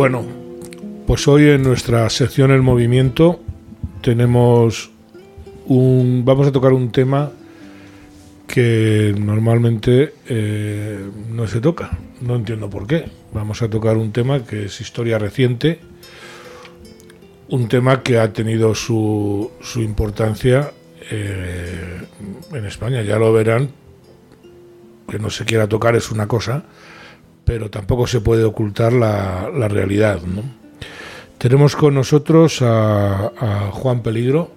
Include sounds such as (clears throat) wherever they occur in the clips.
Bueno, pues hoy en nuestra sección El Movimiento tenemos un. Vamos a tocar un tema que normalmente eh, no se toca. No entiendo por qué. Vamos a tocar un tema que es historia reciente, un tema que ha tenido su, su importancia eh, en España. Ya lo verán, que no se quiera tocar es una cosa, pero tampoco se puede ocultar la, la realidad. ¿no? Tenemos con nosotros a, Juan Peligro.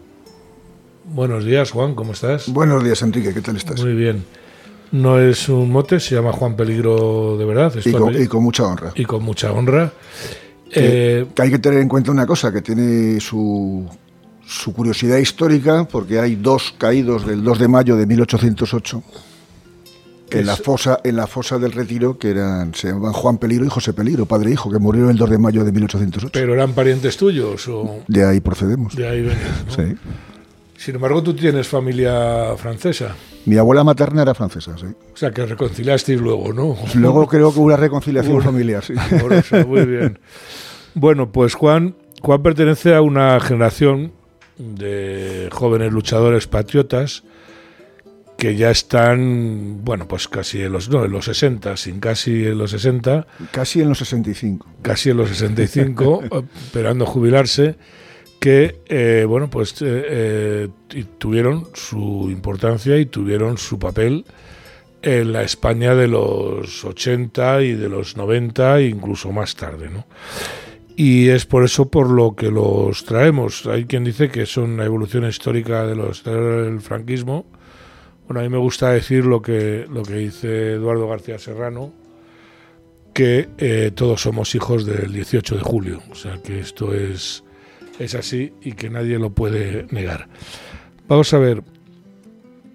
Buenos días, Juan, ¿cómo estás? Buenos días, Enrique, ¿qué tal estás? Muy bien. No es un mote, se llama Juan Peligro de verdad. Y con, y con, mucha honra. Y con mucha honra. Que, eh, que hay que tener en cuenta una cosa, que tiene su, su curiosidad histórica, porque hay dos caídos del 2 de mayo de 1808 en la fosa en la fosa del Retiro que eran se llamaban Juan Peligro y José Peligro, padre e hijo, que murieron el 2 de mayo de 1808. Pero eran parientes tuyos o de ahí procedemos. De ahí venimos, ¿no? Sí. Sin embargo, tú tienes familia francesa. Mi abuela materna era francesa, sí. O sea, que reconciliasteis luego, ¿no? Luego (laughs) creo que hubo una reconciliación familiar, sí. (laughs) Muy bien. Bueno, pues Juan, Juan pertenece a una generación de jóvenes luchadores patriotas que ya están, bueno, pues casi en los, no, en los 60, sin casi en los 60. Casi en los 65. Casi en los 65, (laughs) esperando jubilarse, que, eh, bueno, pues eh, eh, tuvieron su importancia y tuvieron su papel en la España de los 80 y de los 90, incluso más tarde, ¿no? Y es por eso por lo que los traemos. Hay quien dice que son la evolución histórica de los, del franquismo, bueno, a mí me gusta decir lo que, lo que dice Eduardo García Serrano, que eh, todos somos hijos del 18 de julio, o sea que esto es, es así y que nadie lo puede negar. Vamos a ver,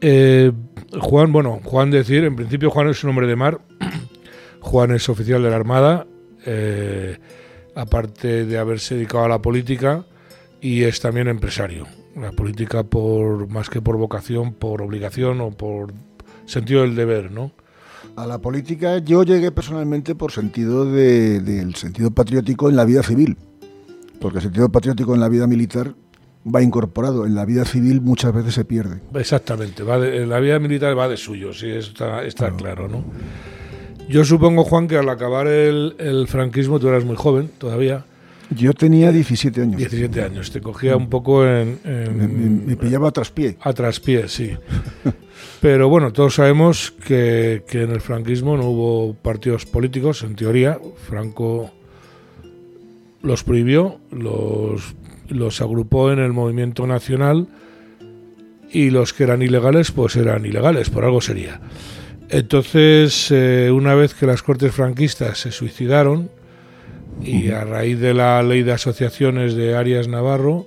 eh, Juan, bueno, Juan decir, en principio Juan es un hombre de mar, (clears throat) Juan es oficial de la Armada, eh, aparte de haberse dedicado a la política, y es también empresario la política por más que por vocación, por obligación o por sentido del deber, ¿no? A la política yo llegué personalmente por sentido del sentido patriótico en la vida civil, porque el sentido patriótico en la vida militar va incorporado, en la vida civil muchas veces se pierde. Exactamente, va en la vida militar va de suyo, sí, está, está claro, ¿no? Yo supongo, Juan, que al acabar el, el franquismo, tú eras muy joven todavía, yo tenía 17 años. 17 años, te cogía un poco en... me, pillaba a traspié. A traspié, sí. Pero bueno, todos sabemos que, que, en el franquismo no hubo partidos políticos, en teoría. Franco los prohibió, los, los agrupó en el movimiento nacional y los que eran ilegales, pues eran ilegales, por algo sería. Entonces, eh, una vez que las cortes franquistas se suicidaron, y a raíz de la ley de asociaciones de Arias Navarro,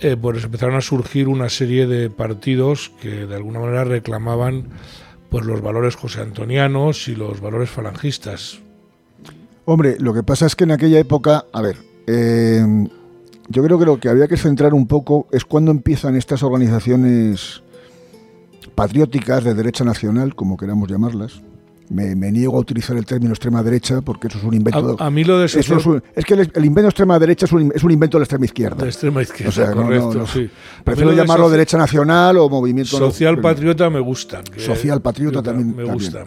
eh, pues empezaron a surgir una serie de partidos que de alguna manera reclamaban pues los valores josé antonianos y los valores falangistas. Hombre, lo que pasa es que en aquella época, a ver, eh, yo creo que lo que había que centrar un poco es cuando empiezan estas organizaciones patrióticas de derecha nacional, como queramos llamarlas, me, niego a utilizar el término extrema derecha porque eso es un invento. A, mí lo de eso, es, que el, invento extrema derecha es un, es un, invento de la extrema izquierda. De extrema izquierda, correcto, sí. Prefiero llamarlo derecha nacional o movimiento. Social patriota me gusta. social patriota también. Me gusta.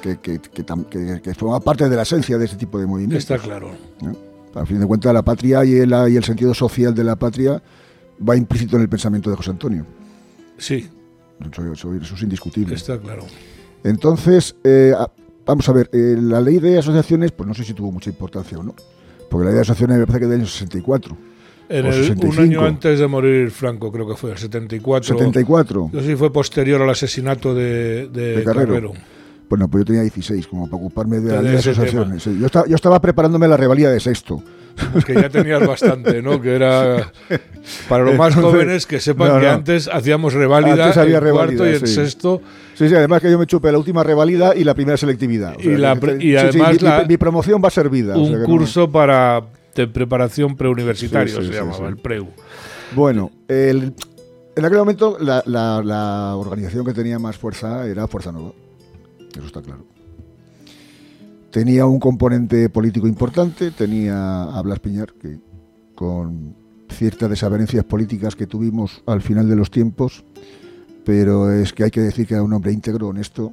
Que, que, que, forma parte de la esencia de ese tipo de movimientos. Está claro. A fin de cuentas, la patria y el, y el sentido social de la patria va implícito en el pensamiento de José Antonio. Sí. Eso, eso es indiscutible. Está claro. Entonces, eh, vamos a ver, eh, la ley de asociaciones, pues no sé si tuvo mucha importancia o no, porque la ley de asociaciones me parece que es del año 64. En el, un año antes de morir Franco, creo que fue, el 74. 74. No sé si fue posterior al asesinato de, de, Carrero. Bueno, pues yo tenía 16, como para ocuparme de, la ley de asociaciones. Yo, estaba, yo estaba preparándome la revalía de sexto. que ya tenías (laughs) bastante, ¿no? Que era para los más jóvenes que sepan que antes hacíamos revalida antes había cuarto y el sexto. Sí, sí, además que yo me chupé la última revalida y la primera selectividad. y, además mi, promoción va servida. Un curso para de preparación preuniversitario se llamaba, el PREU. Bueno, en aquel momento la, la organización que tenía más fuerza era Fuerza Nueva. Eso está claro. tenía un componente político importante, tenía a Blas Piñar, que con ciertas desavenencias políticas que tuvimos al final de los tiempos, pero es que hay que decir que era un hombre íntegro, honesto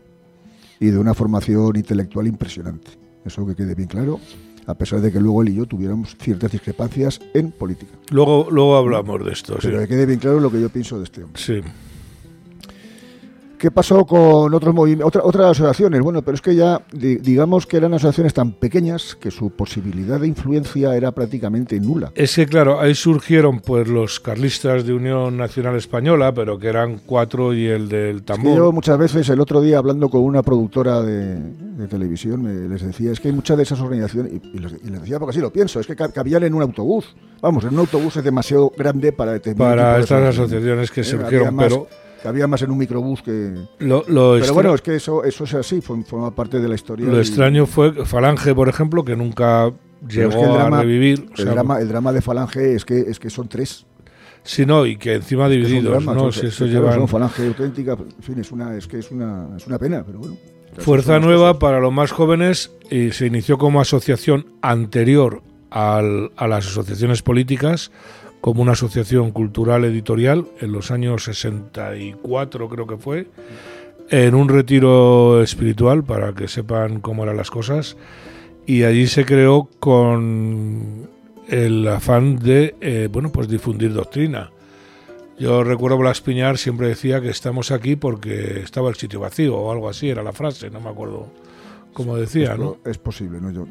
y de una formación intelectual impresionante. Eso que quede bien claro, a pesar de que luego él y yo tuviéramos ciertas discrepancias en política. Luego, luego hablamos de esto. Pero que quede bien claro lo que yo pienso de este hombre. Sí. ¿Qué pasó con otros movimientos, otras asociaciones? Bueno, pero es que ya digamos que eran asociaciones tan pequeñas que su posibilidad de influencia era prácticamente nula. Es que claro, ahí surgieron pues los carlistas de Unión Nacional Española, pero que eran cuatro y el del tambor. yo muchas veces el otro día hablando con una productora de, televisión me, les decía es que hay muchas de esas organizaciones y, les, decía porque así lo pienso, es que cabían en un autobús. Vamos, en un autobús es demasiado grande para para estas asociaciones que eh, surgieron, pero que había más en un microbús que... Lo, Pero bueno, es que eso, eso es así, forma parte de la historia. Lo extraño fue Falange, por ejemplo, que nunca llegó a revivir. El, drama, el drama de Falange es que, es que son tres. Sí, no, y que encima divididos, ¿no? si eso lleva... Son Falange auténtica, en fin, es una, es que es una, es una pena, pero bueno. Fuerza Nueva para los más jóvenes y se inició como asociación anterior al, a las asociaciones políticas como una asociación cultural editorial en los años 64 creo que fue, en un retiro espiritual para que sepan cómo eran las cosas y allí se creó con el afán de eh, bueno pues difundir doctrina. Yo recuerdo Blas Piñar siempre decía que estamos aquí porque estaba el sitio vacío o algo así, era la frase, no me acuerdo como decía, ¿no? Es posible, ¿no? Yo,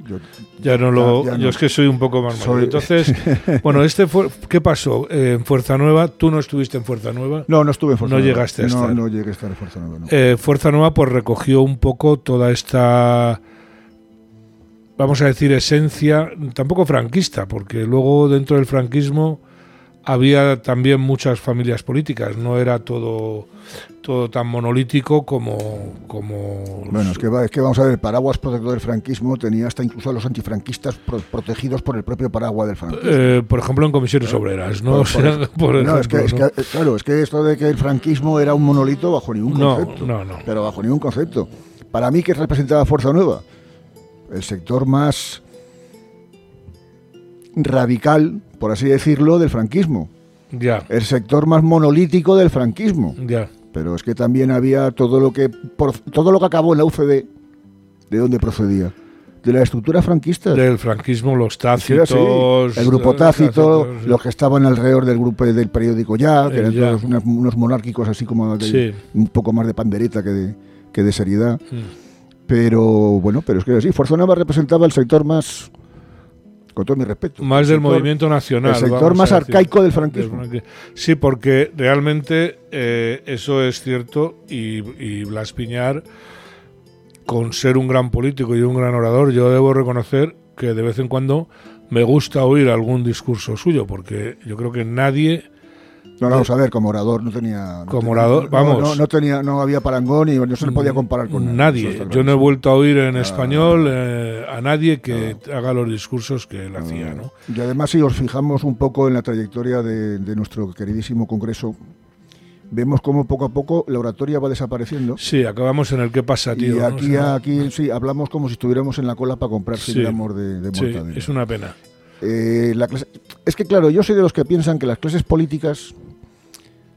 ya no lo. yo es que soy un poco más soy... Entonces, (laughs) bueno, este fue, ¿qué pasó en Fuerza Nueva? ¿Tú no estuviste en Fuerza Nueva? No, no estuve en Fuerza no Nueva. Llegaste a estar. No, no llegué a estar en Fuerza Nueva. No. Eh, Fuerza Nueva, pues recogió un poco toda esta. Vamos a decir, esencia, tampoco franquista, porque luego dentro del franquismo había también muchas familias políticas, no era todo, todo tan monolítico como... como bueno, es que, es que vamos a ver, el paraguas protector del franquismo tenía hasta incluso a los antifranquistas protegidos por el propio paraguas del franquismo. Eh, por ejemplo, en comisiones obreras, ¿no? (laughs) no, es que, claro, es que esto de que el franquismo era un monolito bajo ningún concepto. No, no, Pero bajo ningún concepto. Para mí, que representaba Fuerza Nueva? El sector más radical, por así decirlo, del franquismo. Ya. El sector más monolítico del franquismo. Ya. Pero es que también había todo lo que por, todo lo que acabó en la UCD, ¿de dónde procedía? De la estructura franquista. Del franquismo, los tácitos. el grupo tácito, los que estaban alrededor del grupo del periódico Ya, que eran todos unos, monárquicos así como un poco más de pandereta que de, que de seriedad. Pero bueno, pero es que así, Fuerza Nueva representaba el sector más con todo mi respeto. Más del movimiento nacional. El sector más arcaico del franquismo. Sí, porque realmente eh, eso es cierto y, Blas Piñar, con ser un gran político y un gran orador, yo debo reconocer que de vez en cuando me gusta oír algún discurso suyo, porque yo creo que nadie no, vamos a ver, como orador no tenía. como orador, vamos. No, tenía, no había parangón y no se le podía comparar con nadie. Yo no he vuelto a oír en español eh, a nadie que haga los discursos que él hacía, ¿no? Y además, si os fijamos un poco en la trayectoria de, nuestro queridísimo Congreso, vemos cómo poco a poco la oratoria va desapareciendo. Sí, acabamos en el qué pasa, tío. Y aquí, aquí sí, hablamos como si estuviéramos en la cola para comprar sí, amor de, de sí, es una pena. Eh, la es que, claro, yo soy de los que piensan que las clases políticas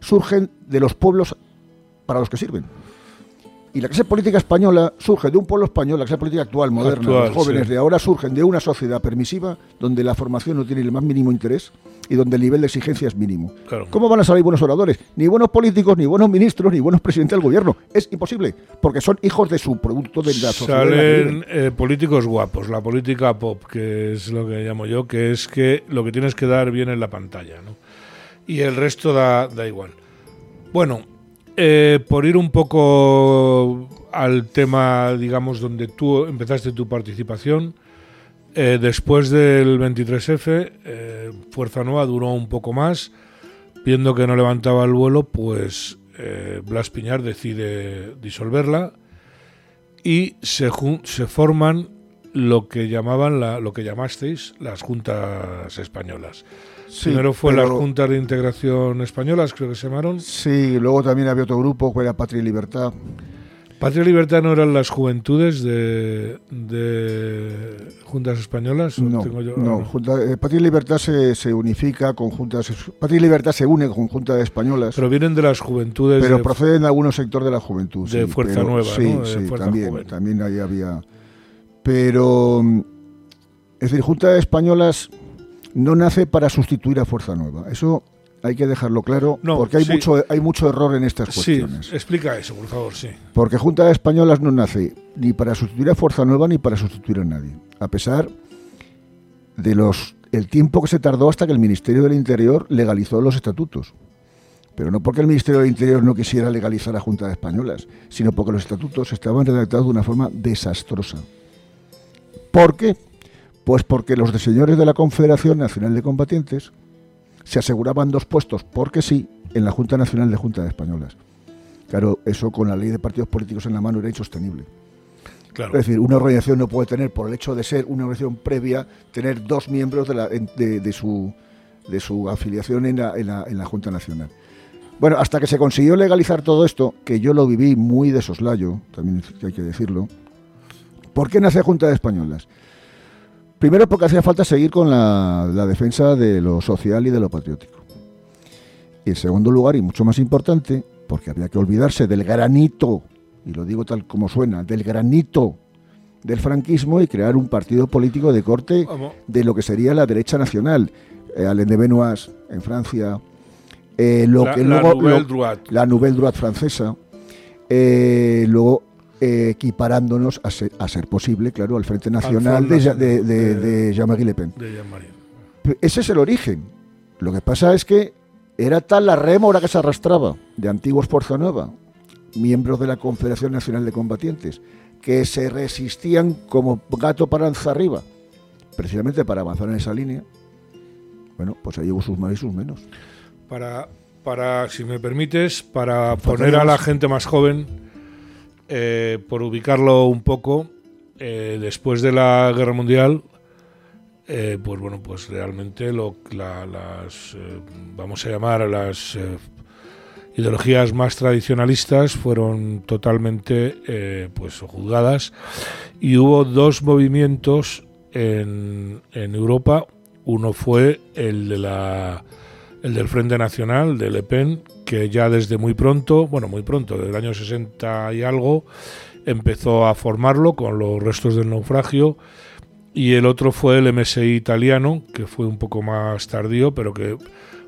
surgen de los pueblos para los que sirven. Y la clase política española surge de un pueblo español, la clase política actual, moderna, los jóvenes de ahora surgen de una sociedad permisiva donde la formación no tiene el más mínimo interés y donde el nivel de exigencia es mínimo. ¿Cómo van a salir buenos oradores? Ni buenos políticos, ni buenos ministros, ni buenos presidentes del gobierno. Es imposible, porque son hijos de su producto de la sociedad. Salen eh, políticos guapos, la política pop, que es lo que llamo yo, que es que lo que tienes que dar bien en la pantalla, ¿no? Y el resto da, da igual. Bueno, eh, por ir un poco al tema, digamos, donde tú empezaste tu participación, eh, después del 23F, eh, Fuerza Nueva duró un poco más. Viendo que no levantaba el vuelo, pues Blas Piñar decide disolverla y se, se forman lo que llamaban la, lo que llamasteis las juntas españolas. Primero fue la Junta de Integración Españolas, creo que se llamaron. Sí, luego también había otro grupo que era Patria y Libertad. ¿Patria y Libertad no eran las juventudes de, de juntas españolas? No, no, eh, Patria y Libertad se, se, unifica con juntas. Patria y Libertad se une con juntas españoles. Pero vienen de las juventudes. Pero proceden de algunos sectores de la juventud. De Fuerza Nueva, sí, sí, también, también ahí había. Pero, es decir, juntas españolas no nace para sustituir a Fuerza Nueva. Eso hay que dejarlo claro, porque hay, mucho, hay mucho error en estas cuestiones. Sí, explica eso, por favor, sí. Porque Junta de Españolas no nace ni para sustituir a Fuerza Nueva ni para sustituir a nadie. A pesar de los el tiempo que se tardó hasta que el Ministerio del Interior legalizó los estatutos. Pero no porque el Ministerio del Interior no quisiera legalizar a Junta de Españolas, sino porque los estatutos estaban redactados de una forma desastrosa. ¿Por qué? Pues porque los señores de la Confederación Nacional de Combatientes se aseguraban dos puestos, porque sí, en la Junta Nacional de Juntas Españolas. Claro, eso con la ley de partidos políticos en la mano era insostenible. Es decir, una organización no puede tener, por el hecho de ser una organización previa, tener dos miembros de, su, de su afiliación en la, en, la, en la Junta Nacional. Bueno, hasta que se consiguió legalizar todo esto, que yo lo viví muy de soslayo, también hay que decirlo. ¿Por qué nace Junta de Españolas? Primero porque hacía falta seguir con la, defensa de lo social y de lo patriótico. Y en segundo lugar, y mucho más importante, porque había que olvidarse del granito, y lo digo tal como suena, del granito del franquismo y crear un partido político de corte de lo que sería la derecha nacional. Eh, Alain de Benoist en Francia, eh, lo la, que la luego, Nouvelle Droite. la Nouvelle Droite francesa, eh, luego eh, equiparándonos a ser, a ser, posible, claro, al Frente Nacional de, de, de, de Jean-Marie Le Pen. Ese es el origen. Lo que pasa es que era tal la rémora que se arrastraba de antiguos Fuerza Nueva, miembros de la Confederación Nacional de Combatientes, que se resistían como gato para lanzar arriba, precisamente para avanzar en esa línea. Bueno, pues ahí hubo sus más y sus menos. Para, para si me permites, para poner a la gente más joven eh, por ubicarlo un poco, eh, después de la Guerra Mundial, eh, pues bueno, pues realmente lo, la, las, vamos a llamar las ideologías más tradicionalistas fueron totalmente pues juzgadas y hubo dos movimientos en, en Europa. Uno fue el de la el del Frente Nacional de Le Pen, que ya desde muy pronto, bueno, muy pronto, desde el año 60 y algo, empezó a formarlo con los restos del naufragio. Y el otro fue el MSI italiano, que fue un poco más tardío, pero que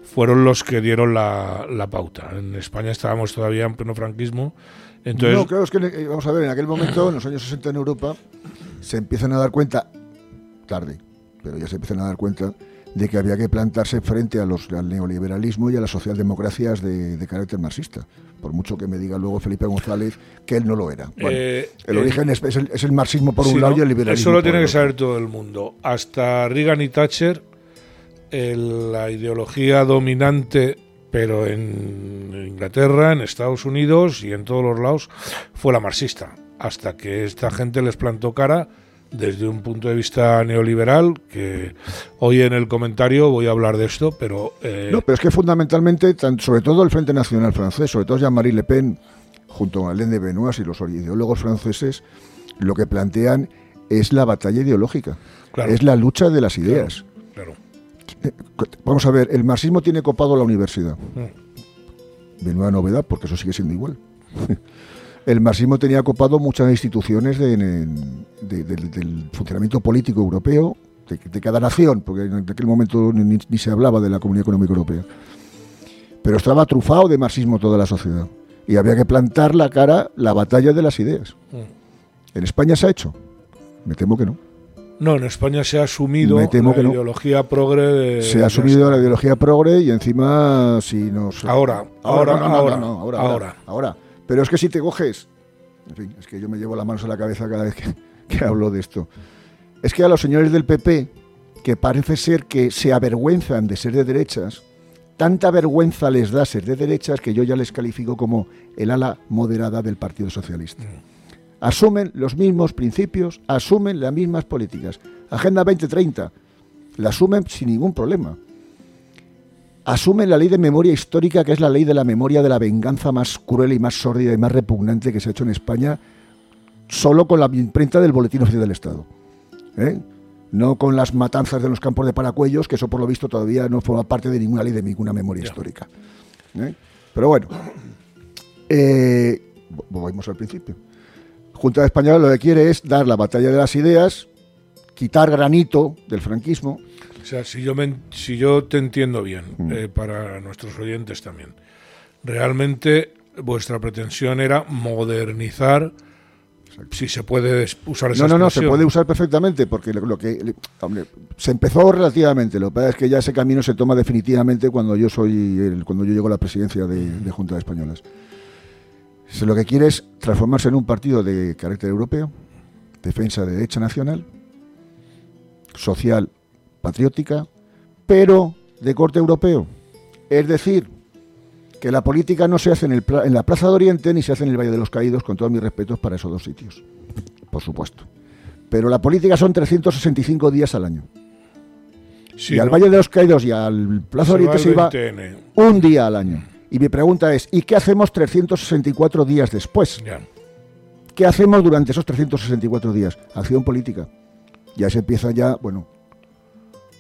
fueron los que dieron la, pauta. En España estábamos todavía en pleno franquismo. Entonces, no, claro, es que, eh, vamos a ver, en aquel momento, en los años 60 en Europa, se empiezan a dar cuenta, tarde, pero ya se empiezan a dar cuenta de que había que plantarse frente a los, al neoliberalismo y a las socialdemocracias de, de, carácter marxista. Por mucho que me diga luego Felipe González que él no lo era. Bueno, eh, el origen eh, es, es, el, es, el, marxismo por un lado no, y el liberalismo. Eso lo por tiene que saber todo el mundo. Hasta Reagan y Thatcher, el, la ideología dominante, pero en Inglaterra, en Estados Unidos y en todos los lados, fue la marxista. Hasta que esta gente les plantó cara desde un punto de vista neoliberal, que hoy en el comentario voy a hablar de esto, pero... Eh... No, pero es que fundamentalmente, sobre todo el Frente Nacional francés, sobre todo Jean-Marie Le Pen, junto a Alain de Benoist y los ideólogos franceses, lo que plantean es la batalla ideológica, claro. es la lucha de las ideas. Claro, claro. Vamos a ver, el marxismo tiene copado la universidad. Mm. De nueva novedad, porque eso sigue siendo igual. (laughs) el marxismo tenía copado muchas instituciones de, de, de, del funcionamiento político europeo, de, cada nación, porque en aquel momento ni, ni, se hablaba de la Comunidad Económica Europea. Pero estaba trufado de marxismo toda la sociedad. Y había que plantar la cara, la batalla de las ideas. ¿En España se ha hecho? Me temo que no. No, en España se ha asumido la no. ideología progre. De, se ha asumido la ideología progre y encima si nos... Ahora, ahora, ahora, ahora, ahora, ahora. ahora. Pero es que si te coges, en fin, es que yo me llevo las manos a la cabeza cada vez que, (laughs) que, hablo de esto. Es que a los señores del PP, que parece ser que se avergüenzan de ser de derechas, tanta vergüenza les da ser de derechas que yo ya les califico como el ala moderada del Partido Socialista. Asumen los mismos principios, asumen las mismas políticas. Agenda 2030, la asumen sin ningún problema. Asumen la ley de memoria histórica, que es la ley de la memoria de la venganza más cruel y más sórdida y más repugnante que se ha hecho en España, solo con la imprenta del Boletín Oficial del Estado. ¿eh? No con las matanzas de los campos de Paracuellos, que eso por lo visto todavía no forma parte de ninguna ley de ninguna memoria histórica. ¿eh? Pero bueno, eh, volvemos al principio. Junta de Española lo que quiere es dar la batalla de las ideas, quitar granito del franquismo. O sea, si yo, si yo te entiendo bien, mm. eh, para nuestros oyentes también, realmente vuestra pretensión era modernizar si se puede usar esa No, no, no, se puede usar perfectamente, porque lo, que se empezó relativamente, lo que pasa es que ya ese camino se toma definitivamente cuando yo soy el, cuando yo llego a la presidencia de, de Junta de Españolas. Lo que quiere es transformarse en un partido de carácter europeo, defensa de derecha nacional, social, patriótica, pero de corte europeo. Es decir, que la política no se hace en, el, en la Plaza de Oriente ni se hace en el Valle de los Caídos, con todos mis respetos para esos dos sitios, por supuesto. Pero la política son 365 días al año. y al Valle de los Caídos y al Plaza de Oriente se iba un día al año. Y mi pregunta es, ¿y qué hacemos 364 días después? ¿Qué hacemos durante esos 364 días? Acción política. Ya se empieza ya, bueno,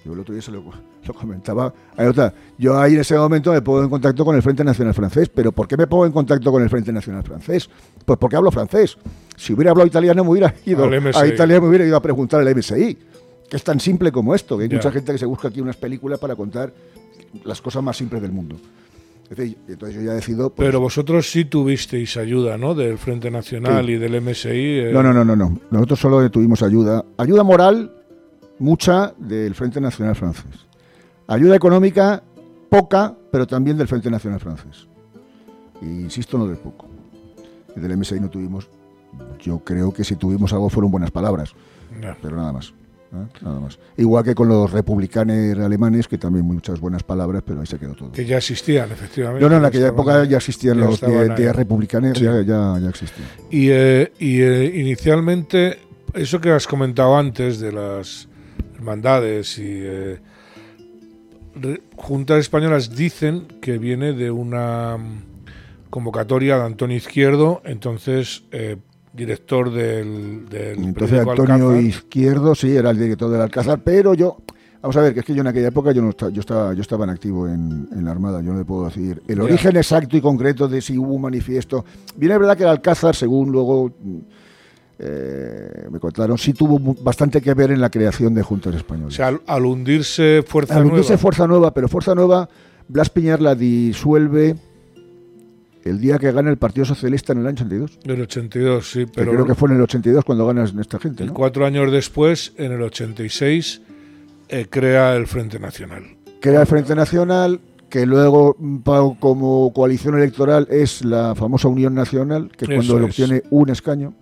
yo el otro día se lo, (laughs) comentaba. otra, yo ahí en ese momento me pongo en contacto con el Frente Nacional Francés, pero ¿por qué me pongo en contacto con el Frente Nacional Francés? Pues porque hablo francés. Si hubiera hablado italiano me hubiera ido a Italia me hubiera ido a preguntar al MSI, que es tan simple como esto, que hay mucha gente que se busca aquí unas películas para contar las cosas más simples del mundo entonces yo ya decido. Pues Pero vosotros sí tuvisteis ayuda, ¿no? Del Frente Nacional y del MSI. Eh. No, no, no, no, no. Nosotros solo tuvimos ayuda. Ayuda moral, mucha del Frente Nacional Francés. Ayuda económica, poca, pero también del Frente Nacional Francés. Y, insisto, no de poco. Del MSI no tuvimos. Yo creo que si tuvimos algo fueron buenas palabras. Pero nada más. ¿eh? nada más. Igual que con los republicanos alemanes, que también muchas buenas palabras, pero ahí se quedó todo. Que ya existían, efectivamente. No, no, en aquella época ya existían los días republicanos, ya, ya, existían. Y, eh, y eh, inicialmente, eso que has comentado antes de las hermandades y juntas españolas dicen que viene de una convocatoria de Antonio Izquierdo, entonces director del, del Entonces Antonio Izquierdo, sí, era el director del Alcázar, pero yo, vamos a ver, que es que yo en aquella época yo no estaba, yo estaba, yo estaba en activo en, la Armada, yo no le puedo decir el origen exacto y concreto de si hubo un manifiesto. Bien es verdad que el Alcázar, según luego eh, me contaron, sí tuvo bastante que ver en la creación de Juntas Españolas. O sea, al, hundirse Fuerza Nueva. Al hundirse Fuerza Nueva, pero Fuerza Nueva, Blas Piñar la disuelve el día que gana el Partido Socialista en el año 82. El 82, sí, pero... creo que fue en el 82 cuando gana esta gente, ¿no? Cuatro años después, en el 86, eh, crea el Frente Nacional. Crea el Frente Nacional, que luego mm, como coalición electoral es la famosa Unión Nacional, que es cuando obtiene un escaño.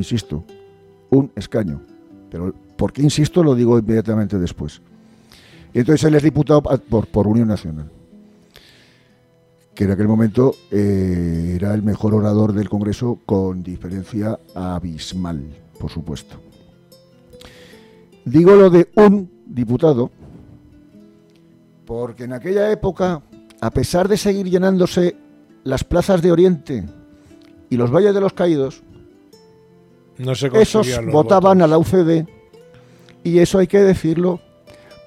Insisto, un escaño. Pero ¿por qué insisto? Lo digo inmediatamente después. Y entonces él es diputado por, por Unión Nacional que en aquel momento eh, era el mejor orador del Congreso con diferencia abismal, por supuesto. Digo lo de un diputado porque en aquella época, a pesar de seguir llenándose las plazas de Oriente y los valles de los caídos, esos votaban a la UCD y eso hay que decirlo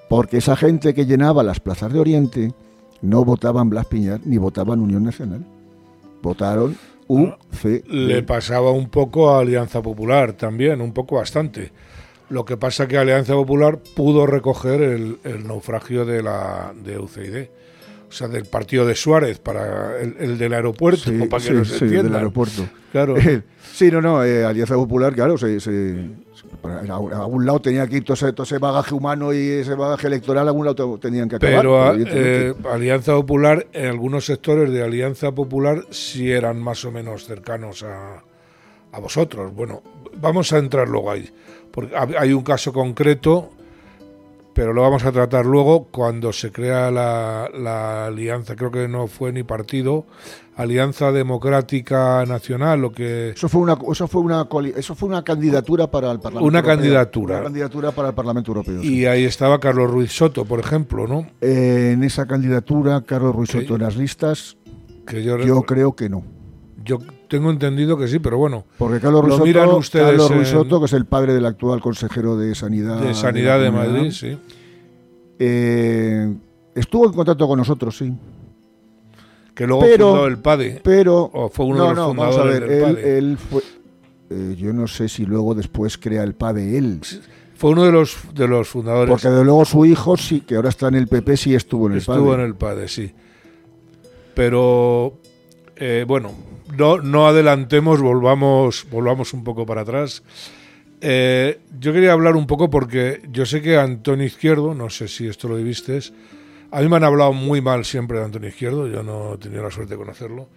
porque esa gente que llenaba las plazas de Oriente no votaban Blas Piñar ni votaban Unión Nacional. Votaron UCD. Le pasaba un poco a Alianza Popular también, un poco bastante. Lo que pasa que Alianza Popular pudo recoger el, naufragio de la de UCID. O sea, del partido de Suárez para el, del aeropuerto, para que sí, sí, del aeropuerto. Claro. (laughs) sí, no, no, eh, Alianza Popular, claro, se, a algún lado tenía que ir todo ese, bagaje humano y ese bagaje electoral, a algún lado tenían que acabar. Pero, eh, Alianza Popular, en algunos sectores de Alianza Popular sí eran más o menos cercanos a, a vosotros. Bueno, vamos a entrar luego ahí, porque hay un caso concreto pero lo vamos a tratar luego cuando se crea la, la alianza, creo que no fue ni partido, Alianza Democrática Nacional, lo que Eso fue una eso fue una eso fue una candidatura para el Parlamento Una Europeo. candidatura. Una candidatura para el Parlamento Europeo. sí. y ahí estaba Carlos Ruiz Soto, por ejemplo, ¿no? Eh, en esa candidatura Carlos Ruiz. Soto en las listas, Que yo, yo creo que no. yo tengo entendido que sí, pero bueno, Porque Carlos Lo miran ustedes Carlos en- que es el padre del actual consejero de Sanidad de Sanidad de Madrid, sí. eh, estuvo en contacto con nosotros, sí. Que luego Pero- fundó el PADE. Pero O fue uno no, de los no, vamos a fundadores ver, del él, PADE. él fue eh, yo no sé si luego después crea el PADE él. Fue uno de los de los fundadores. Porque de luego su hijo sí, que ahora está en el PP, sí estuvo en el Estuvo PADE. en el PADE, sí. Pero eh, bueno, no, no adelantemos, volvamos, volvamos un poco para atrás. Eh, yo quería hablar un poco porque yo sé que Antonio Izquierdo, no sé si esto lo viviste, a mí me han hablado muy mal siempre de Antonio Izquierdo, yo no he tenido la suerte de conocerlo.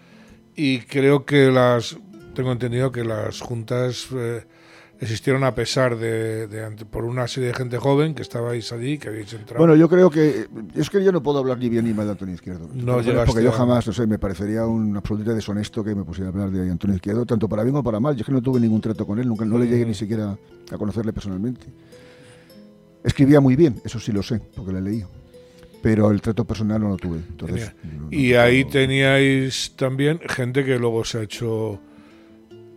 Y creo que las, tengo entendido que las juntas eh, existieron a pesar de, de por una serie de gente joven que estabais allí, que habéis entrado. Bueno, yo creo que. Es que yo no puedo hablar ni bien ni mal de Antonio Izquierdo. No Porque yo jamás, no sé, me parecería un absolutamente deshonesto que me pusiera a hablar de Antonio Izquierdo, tanto para bien como para mal. Yo es que no tuve ningún trato con él, nunca, no le llegué ni siquiera a conocerle personalmente. Escribía muy bien, eso sí lo sé, porque le leí. Pero el trato personal no lo tuve. Entonces, no- no Y ahí teníais también gente que luego se ha hecho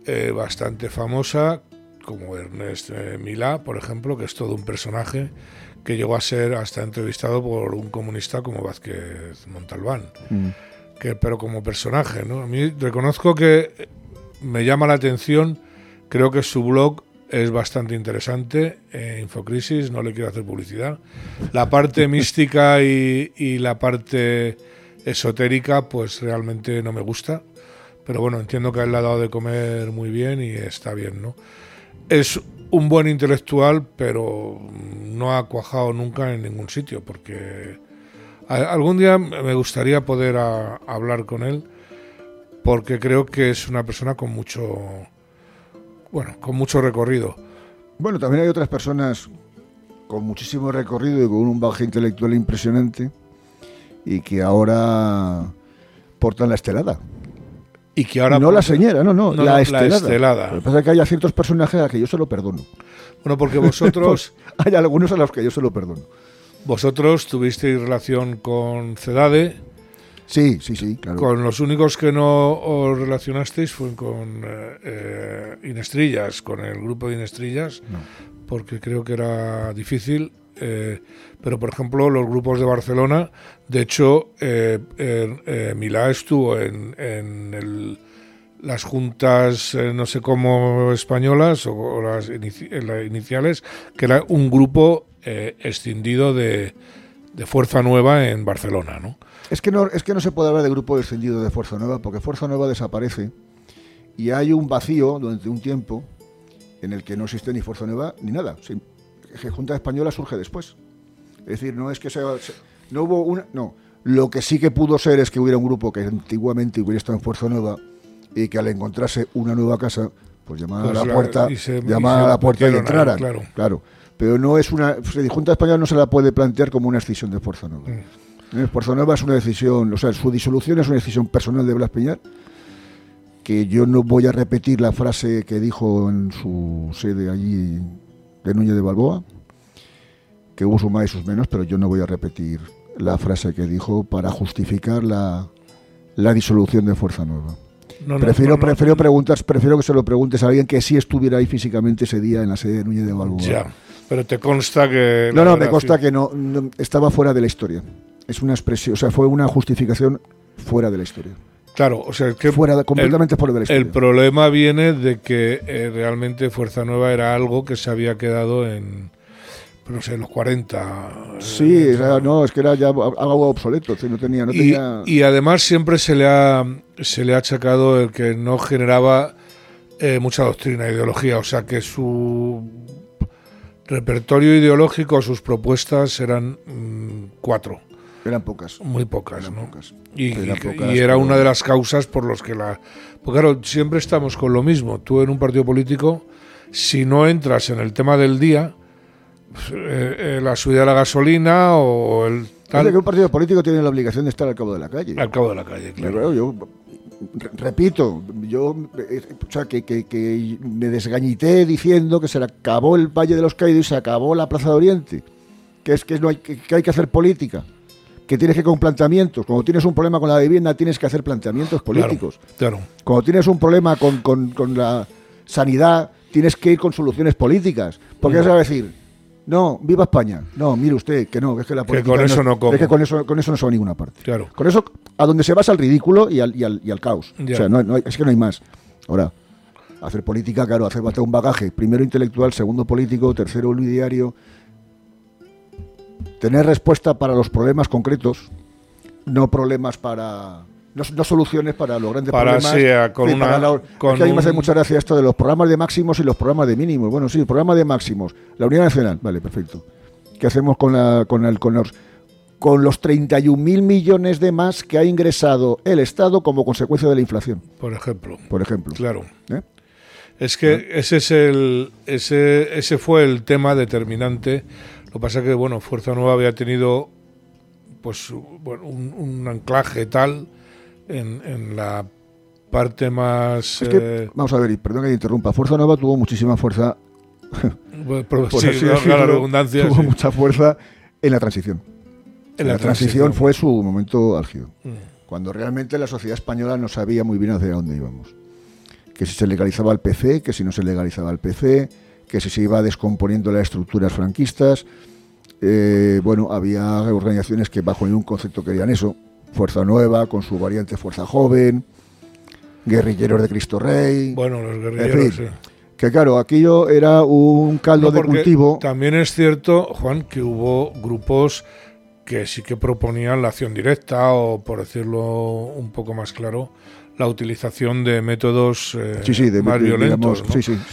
eh, bastante famosa, como Ernest eh, Milá, por ejemplo, que es todo un personaje que llegó a ser hasta entrevistado por un comunista como Vázquez Montalbán, Mm. que, pero como personaje. ¿no? A mí reconozco que me llama la atención, creo que su blog es bastante interesante, eh, Infocrisis, no le quiero hacer publicidad. La parte (laughs) mística y, y la parte esotérica, pues realmente no me gusta. Pero bueno, entiendo que a él le ha dado de comer muy bien y está bien, ¿no? Es un buen intelectual, pero no ha cuajado nunca en ningún sitio, porque algún día me gustaría poder hablar con él, porque creo que es una persona con mucho, bueno, con mucho recorrido. Bueno, también hay otras personas con muchísimo recorrido y con un bagaje intelectual impresionante y que ahora portan la estelada. Y que ahora no la señora, no, no, No, la, no, la estelada. estelada. Lo que pasa es que hay a ciertos personajes a los que yo se lo perdono. Bueno, porque (laughs) vosotros, Hay algunos a los que yo se lo perdono. vosotros tuvisteis relación con Cedade, Sí, sí, sí, claro. con los únicos que no os relacionasteis fue con eh, eh, Inestrillas, con el grupo de Inestrillas, No. porque creo que era difícil. Eh, pero, por ejemplo, los grupos de Barcelona, de hecho, eh, eh, eh, Milá estuvo en, en el- las juntas, no sé cómo, españolas o, las, las iniciales, que era un grupo escindido de, de Fuerza Nueva en Barcelona, ¿no? Es que no, es que no se puede hablar de grupo descendido de Fuerza Nueva, porque Fuerza Nueva desaparece y hay un vacío durante un tiempo en el que no existe ni Fuerza Nueva ni nada. Junta Española surge después. Es decir, no es que sea, se- no hubo una, no. Lo que sí que pudo ser es que hubiera un grupo que antiguamente hubiera estado en Fuerza Nueva y que al encontrarse una nueva casa, pues llamara Pues a la puerta, y se- llamara a la puerta y entraran. claro. claro. Pero no es una, Junta Española no se la puede plantear como una escisión de Fuerza Nueva. Mm. Eh, Fuerza Nueva es una decisión, o sea, su disolución es una decisión personal de Blas Peñar, que yo no voy a repetir la frase que dijo en su sede allí de Núñez de Balboa, que hubo sus más y sus menos, pero yo no voy a repetir la frase que dijo para justificar la, la disolución de Fuerza Nueva. No, no, prefiero, no, prefiero preguntas, prefiero que se lo preguntes a alguien que sí estuviera ahí físicamente ese día en la sede de Núñez de Balboa. Ya, pero te consta que... No, no, me consta que no- estaba fuera de la historia. Es una expresión, o sea, fue una justificación fuera de la historia. Claro, o sea, que fuera de- completamente fuera de la historia. el problema viene de que eh, realmente Fuerza Nueva era algo que se había quedado en, pues no sé, en los 40. sí, eh, era- no, es que era ya algo obsoleto, no tenía, no y, tenía y además siempre se le ha se le ha achacado el que no generaba eh, mucha doctrina ideología, o sea que su repertorio ideológico, sus propuestas eran mm, cuatro, eran pocas. muy pocas, Eran ¿no? pocas. Y, Eran y- pocas, y era pero- una de las causas por los que la... Porque claro, siempre estamos con lo mismo. Tú en un partido político, si no entras en el tema del día, eh, eh, la subida de la gasolina o el Tal. que un partido político tiene la obligación de estar al cabo de la calle. Al cabo de la calle, claro. yo repito, yo eh, o sea, que, que, me desgañité diciendo que se acabó el Valle de los Caídos y se acabó la Plaza de Oriente. Que es que, no hay, que, hay que hacer política. Que tienes que con planteamientos. Cuando tienes un problema con la vivienda, tienes que hacer planteamientos políticos. Claro. Cuando tienes un problema con, con, con la sanidad, tienes que ir con soluciones políticas. Porque no. vas a decir, no, viva España. No, mire usted, que no, que es que la política. Que con eso no, Es que con eso, con eso no se va a ninguna parte. Claro. Con eso, a donde se basa el ridículo y al, y al, y al caos. O sea, no, no es que no hay más. Ahora, hacer política, claro, hacer un bagaje. Primero intelectual, segundo político, tercero diario. Tener respuesta para los problemas concretos, no problemas para no, soluciones para los grandes para, problemas. con una, es que a mí me hace mucha gracia esto de los programas de máximos y los programas de mínimos. Bueno, sí, el programa de máximos. La Unidad Nacional, vale, perfecto. ¿Qué hacemos con, la, con, el, con los con los 31.000 millones de más que ha ingresado el Estado como consecuencia de la inflación? Por ejemplo. Por ejemplo. Claro. ¿Eh? Es que ese es el ese ese fue el tema determinante. Lo que pasa es que bueno, Fuerza Nueva había tenido pues bueno, un, un anclaje tal en, la parte más... Eh, vamos a ver, y perdón que interrumpa, Fuerza Nueva tuvo muchísima fuerza... (laughs) sí, la redundancia. Tuvo mucha fuerza en la transición. En la, transición, fue su momento álgido. Mm. Cuando realmente la sociedad española no sabía muy bien hacia dónde íbamos. Que si se legalizaba el PC, que si no se legalizaba el PC, que se iba descomponiendo las estructuras franquistas. Eh, bueno, había organizaciones que bajo ningún concepto querían eso. Fuerza Nueva, con su variante Fuerza Joven, Guerrilleros de Cristo Rey. Bueno, los guerrilleros, sí. Que claro, aquello era un caldo de cultivo. También es cierto, Juan, que hubo grupos que sí que proponían la acción directa o, por decirlo un poco más claro, la utilización de métodos eh, más violentos.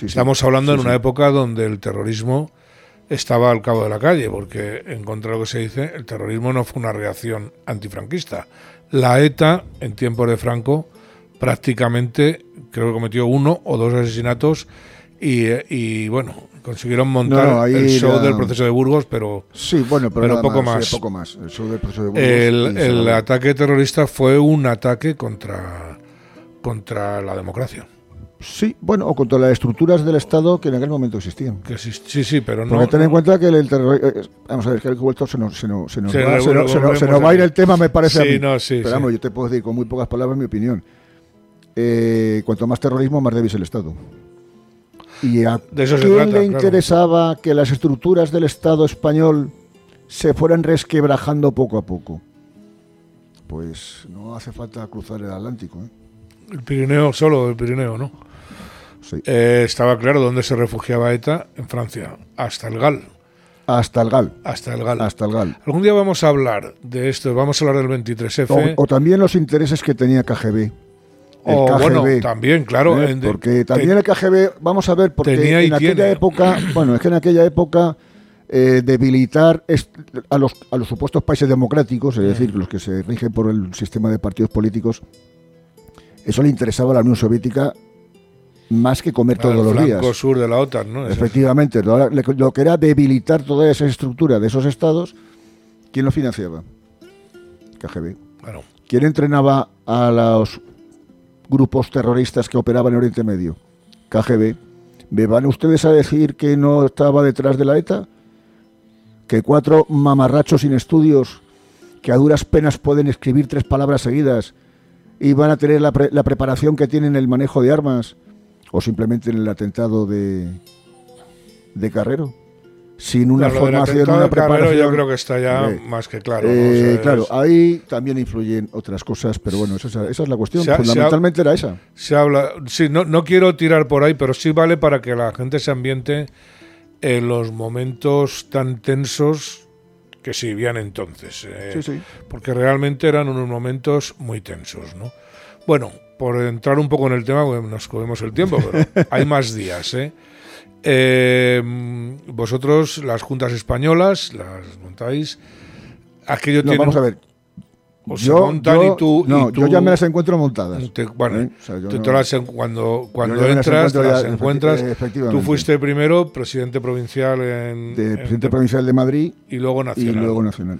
Estamos hablando en una época donde el terrorismo estaba al cabo de la calle, porque en contra de lo que se dice, el terrorismo no fue una reacción antifranquista. La ETA, en tiempos de Franco, prácticamente creo que cometió uno o dos asesinatos y, bueno, consiguieron montar el show del proceso de Burgos, pero, sí, bueno, pero, poco, más, poco más. El, ataque terrorista fue un ataque contra, contra la democracia. Sí, bueno, o contra las estructuras del Estado que en aquel momento existían. Que sí, sí, sí, pero no. Porque ten en cuenta que el, terror. Eh, vamos a ver, que el vuelto se nos, se nos, se nos, va, se nos, va a ir el tema, me parece sí, a mí. No, sí, pero vamos, yo te puedo decir con muy pocas palabras mi opinión. Eh, cuanto más terrorismo, más débil es el Estado. ¿Y a de eso quién se trata, le interesaba que las estructuras del Estado español se fueran resquebrajando poco a poco? Pues no hace falta cruzar el Atlántico. ¿eh? El Pirineo solo, el Pirineo, ¿no? Eh, estaba claro dónde se refugiaba ETA, en Francia, hasta el Gal. Hasta el Gal. Hasta el Gal. Hasta el Gal. Algún día vamos a hablar de esto, vamos a hablar del 23F. O, también los intereses que tenía KGB. o bueno, también, claro. ¿eh? porque también el KGB, vamos a ver, porque en aquella época, (clears throat) bueno, es que en aquella época eh, debilitar a los, a los supuestos países democráticos, es decir, los que se rigen por el sistema de partidos políticos, eso le interesaba a la Unión Soviética más que comer todos los días. El sur de la OTAN, ¿no? Efectivamente, lo, que era debilitar toda esa estructura de esos estados, ¿quién lo financiaba? KGB. ¿Quién entrenaba a los grupos terroristas que operaban en Oriente Medio? KGB. ¿Me van ustedes a decir que no estaba detrás de la ETA? Que cuatro mamarrachos sin estudios, que a duras penas pueden escribir tres palabras seguidas y van a tener la, la preparación que tienen el manejo de armas, o simplemente en el atentado de, de Carrero sin una formación, una preparación. yo creo que está ya más que claro. Eh, claro, ahí también influyen otras cosas, pero bueno, esa, esa es la cuestión. Fundamentalmente era esa. Se habla, sí, no, no quiero tirar por ahí, pero sí vale para que la gente se ambiente en los momentos tan tensos que se vivían entonces. Eh, sí, sí. Porque realmente eran unos momentos muy tensos, ¿no? Bueno, por entrar un poco en el tema, nos comemos el tiempo, pero (laughs) hay más días. ¿eh? ¿eh? vosotros, las juntas españolas, las montáis. Aquello no, Vamos a ver. O se montan y tú. No, y tú, yo ya me las encuentro montadas. te- bueno, ¿eh? O sea, yo tú no- te las en- cuando, cuando entras, te las encuentras. Tú fuiste primero presidente provincial en, de en- presidente provincial de Madrid y luego y nacional. luego nacional.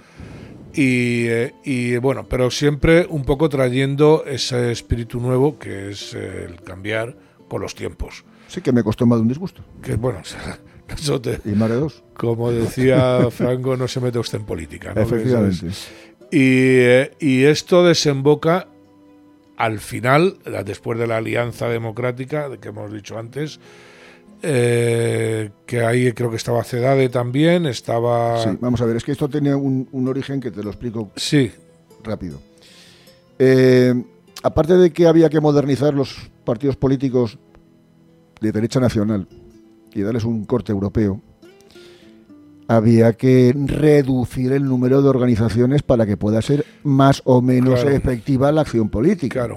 Y, eh, y, bueno, pero siempre un poco trayendo ese espíritu nuevo que es eh, el cambiar con los tiempos. Sí que me costó más de un disgusto. Que bueno, (laughs) eso te- Y más de dos. como decía Franco, no se mete usted en política. ¿no? Efectivamente. Y, eh, y esto desemboca al final, después de la alianza democrática de que hemos dicho antes, eh, que ahí creo que estaba Cedade también, estaba... Sí, vamos a ver, es que esto tiene un, un origen que te lo explico Sí, rápido. Eh, aparte de que había que modernizar los partidos políticos de derecha nacional y darles un corte europeo, había que reducir el número de organizaciones para que pueda ser más o menos Claro. efectiva la acción política. claro.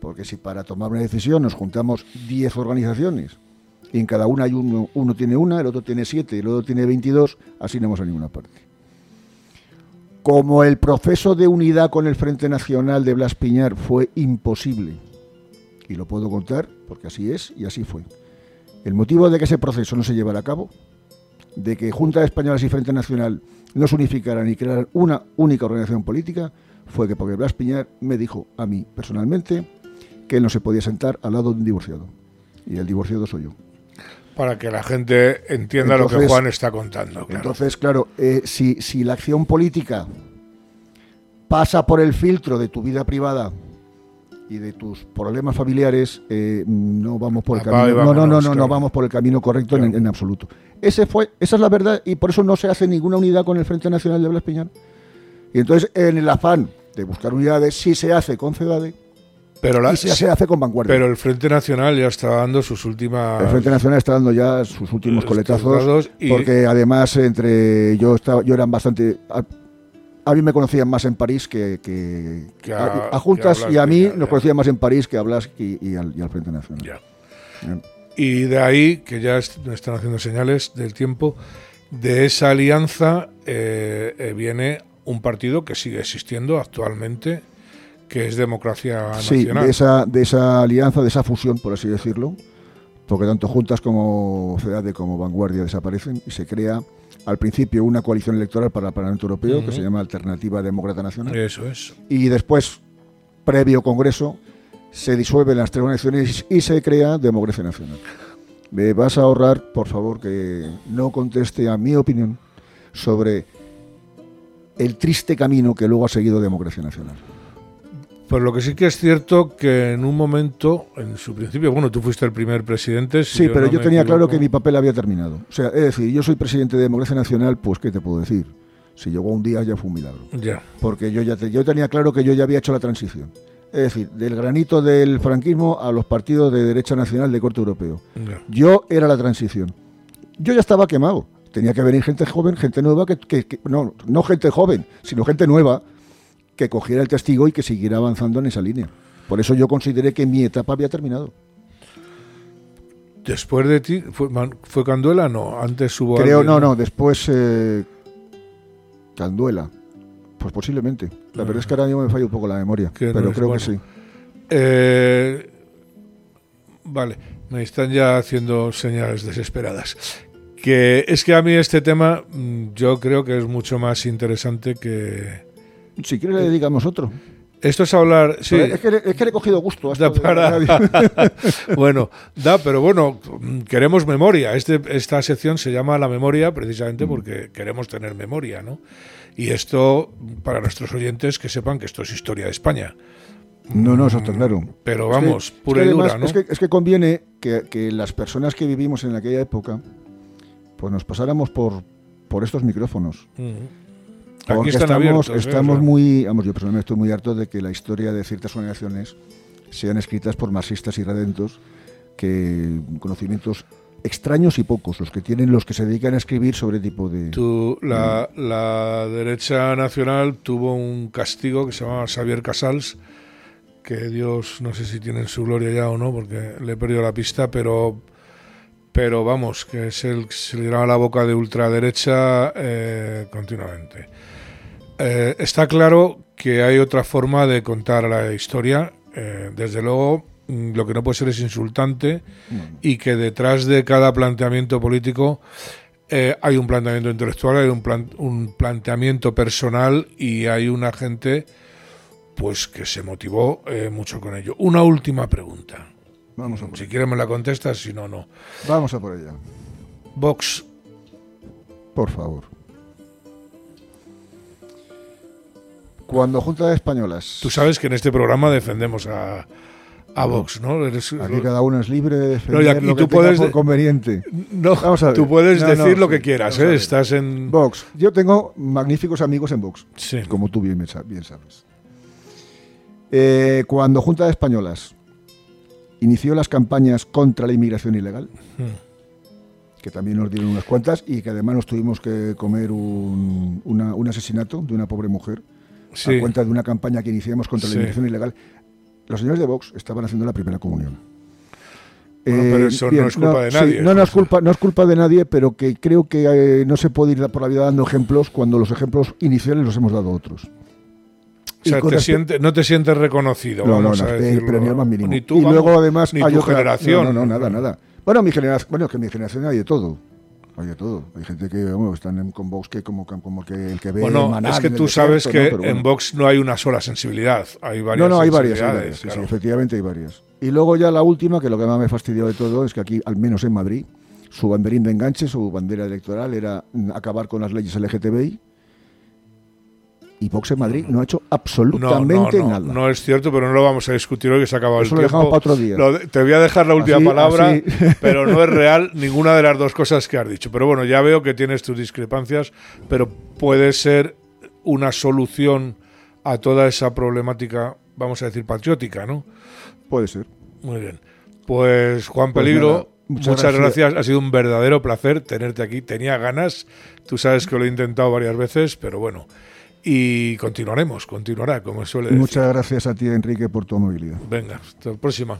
Porque si para tomar una decisión nos juntamos 10 organizaciones y en cada una hay uno, uno tiene una, el otro tiene 7 y el otro tiene 22, así no vamos a ninguna parte. Como el proceso de unidad con el Frente Nacional de Blas Piñar fue imposible, y lo puedo contar porque así es y así fue, el motivo de que ese proceso no se llevara a cabo, de que Junta de Españolas y Frente Nacional no se unificaran y crearan una única organización política, fue que porque Blas Piñar me dijo a mí personalmente que él no se podía sentar al lado de un divorciado. Y el divorciado soy yo. Para que la gente entienda lo que Juan está contando. Claro. Entonces, claro, eh, si, si la acción política pasa por el filtro de tu vida privada y de tus problemas familiares, eh, no vamos por el y camino. No, no, no, vámonos, no, no vamos por el camino correcto en, Claro. en absoluto. Ese fue, esa es la verdad y por eso no se hace ninguna unidad con el Frente Nacional de Blas Piñar. Y entonces, en el afán de buscar unidades, sí se hace con CEDADE pero, la- y sí se hace con Vanguardia. pero el Frente Nacional ya está dando sus últimas... El Frente Nacional está dando ya sus últimos coletazos coletazos y- porque además entre yo estaba yo eran bastante a, mí me conocían más en París que, que- Que a, a- Juntas que y a mí Piñar, nos ya. conocían más en París que a Blas y, y al, y al Frente Nacional. Ya. Y de ahí, que ya est- están haciendo señales del tiempo, de esa alianza eh, eh, viene un partido que sigue existiendo actualmente, que es Democracia Sí, Nacional. de esa, de esa alianza, de esa fusión, por así decirlo, porque tanto Juntas como FEDADE como Vanguardia desaparecen y se crea al principio una coalición electoral para el Parlamento Europeo que se llama Alternativa Demócrata Nacional. Eso es. y después, previo Congreso, se disuelven las tres organizaciones y se crea Democracia Nacional. Me vas a ahorrar, por favor, que no conteste a mi opinión sobre el triste camino que luego ha seguido Democracia Nacional. Pues lo que sí que es cierto que en un momento, en su principio, bueno, tú fuiste el primer presidente. si Sí, pero no yo tenía claro que mi papel había terminado. O sea, es decir, yo soy presidente de Democracia Nacional, pues ¿qué te puedo decir? Si llegó un día ya fue un milagro. Ya, Porque yo ya te- yo tenía claro que yo ya había hecho la transición. Es decir, del granito del franquismo a los partidos de derecha nacional de corte europeo. ya. Yo era la transición. Yo ya estaba quemado. Tenía que venir gente joven, gente nueva, que, que- que- no, no gente joven, sino gente nueva que cogiera el testigo y que siguiera avanzando en esa línea. Por eso yo consideré que mi etapa había terminado. Después de ti, ¿fue, fue Canduela? No, antes hubo. Creo, alguien, no, no, después eh, Canduela. Pues posiblemente. La verdad es que ahora mismo me falla un poco la memoria, no pero creo bueno. que sí. Eh, vale, me están ya haciendo señales desesperadas. Que es que a mí este tema mm, yo creo que es mucho más interesante que... Si quiere le dedicamos otro. Esto es hablar... Sí, Es, que, le- es que le he cogido gusto a esto da de la para... radio. (laughs) (laughs) bueno, da, pero bueno, mm, queremos memoria. Este, esta sección se llama La Memoria precisamente porque queremos tener memoria, ¿no? Y esto, para nuestros oyentes, que sepan que esto es historia de España. No, no, eso está claro. Pero Es que- vamos, es que pura y además- dura, ¿no? Es que, es que conviene que, que las personas que vivimos en aquella época, pues nos pasáramos por, por estos micrófonos. Mm. Aquí Porque están estamos, abiertos. ¿eh? estamos muy, vamos, yo personalmente estoy muy harto de que la historia de ciertas organizaciones sean escritas por marxistas y redentos, que conocimientos extraños y pocos, los que tienen los que se dedican a escribir sobre tipo de... Tú, la, la derecha nacional tuvo un castigo que se llamaba Xavier Casals, que Dios no sé si tiene en su gloria ya o no, porque le he perdido la pista, pero, pero vamos, que es el que se le llenaba la boca de ultraderecha eh, continuamente. Eh, está claro que hay otra forma de contar la historia. Eh, desde luego, mm, lo que no puede ser es insultante y que detrás de cada planteamiento político eh, hay un planteamiento intelectual, hay un, plan- un planteamiento personal y hay una gente pues que se motivó mucho con ello. Una última pregunta. Vamos a por Si quieres me la contestas, si no, no. Vamos a por ella. Vox, Por favor. Cuando Junta de Españolas. tú sabes que en este programa defendemos a, a Vox, ¿no? Eres- Aquí cada uno es libre de defender No, y aquí lo que tú puedes por conveniente. no, Vamos a ver. tú puedes No, decir no, lo que quieras, ¿eh? Estás en... Vox. Yo tengo magníficos amigos en Vox, Sí. como tú bien, sabes. Eh, cuando Junta de Españolas inició las campañas contra la inmigración ilegal, Mm. que también nos dieron unas cuantas y que además nos tuvimos que comer un, una- un asesinato de una pobre mujer Sí. a cuenta de una campaña que iniciamos contra la inmigración ilegal. Los señores de Vox estaban haciendo la primera comunión. Eh, Bueno, pero eso no es culpa de sí, nadie, no, no es culpa, no es culpa de nadie, pero que creo que eh, no se puede ir por la vida dando ejemplos cuando los ejemplos iniciales los hemos dado otros. O sea, te siente- no te sientes reconocido, No, no, vamos no, a eh, decirlo. pero ni el más mínimo. Ni tú, y vamos, luego además ni hay tu otra- generación. No, no, no, nada, nada. Bueno, mi generación, bueno, que mi generación hay de todo. Hay de todo. Hay gente que bueno, están en- con Vox que como, como que el que ve Bueno, es que tú sabes que ¿no? Pero bueno. en Vox no hay una sola sensibilidad, hay varias No, no, hay varias, hay varias. Sí, sí, claro. efectivamente hay varias. Y luego ya la última, que lo que más me fastidió de todo es que aquí, al menos en Madrid, su banderín de enganche, su bandera electoral era mm, acabar con las leyes LGTBI. Y Vox en Madrid no ha hecho No, absolutamente no, no, nada. no es cierto, pero no lo vamos a discutir hoy que se ha acabado Eso el lo tiempo. dejamos para otro día. Lo de- te voy a dejar la última Así- palabra, así. (laughs) pero no es real ninguna de las dos cosas que has dicho. Pero bueno, ya veo que tienes tus discrepancias, pero puede ser una solución a toda esa problemática, vamos a decir, patriótica, ¿no? Puede ser. Muy bien. Pues Juan Pues Peligro, nada, muchas, muchas gracias. gracias. Ha sido un verdadero placer tenerte aquí. Tenía ganas. Tú sabes que lo he intentado varias veces, pero bueno. Y continuaremos, continuará, como suele decir. Muchas gracias a ti, Enrique, por tu amabilidad. Venga, hasta la próxima.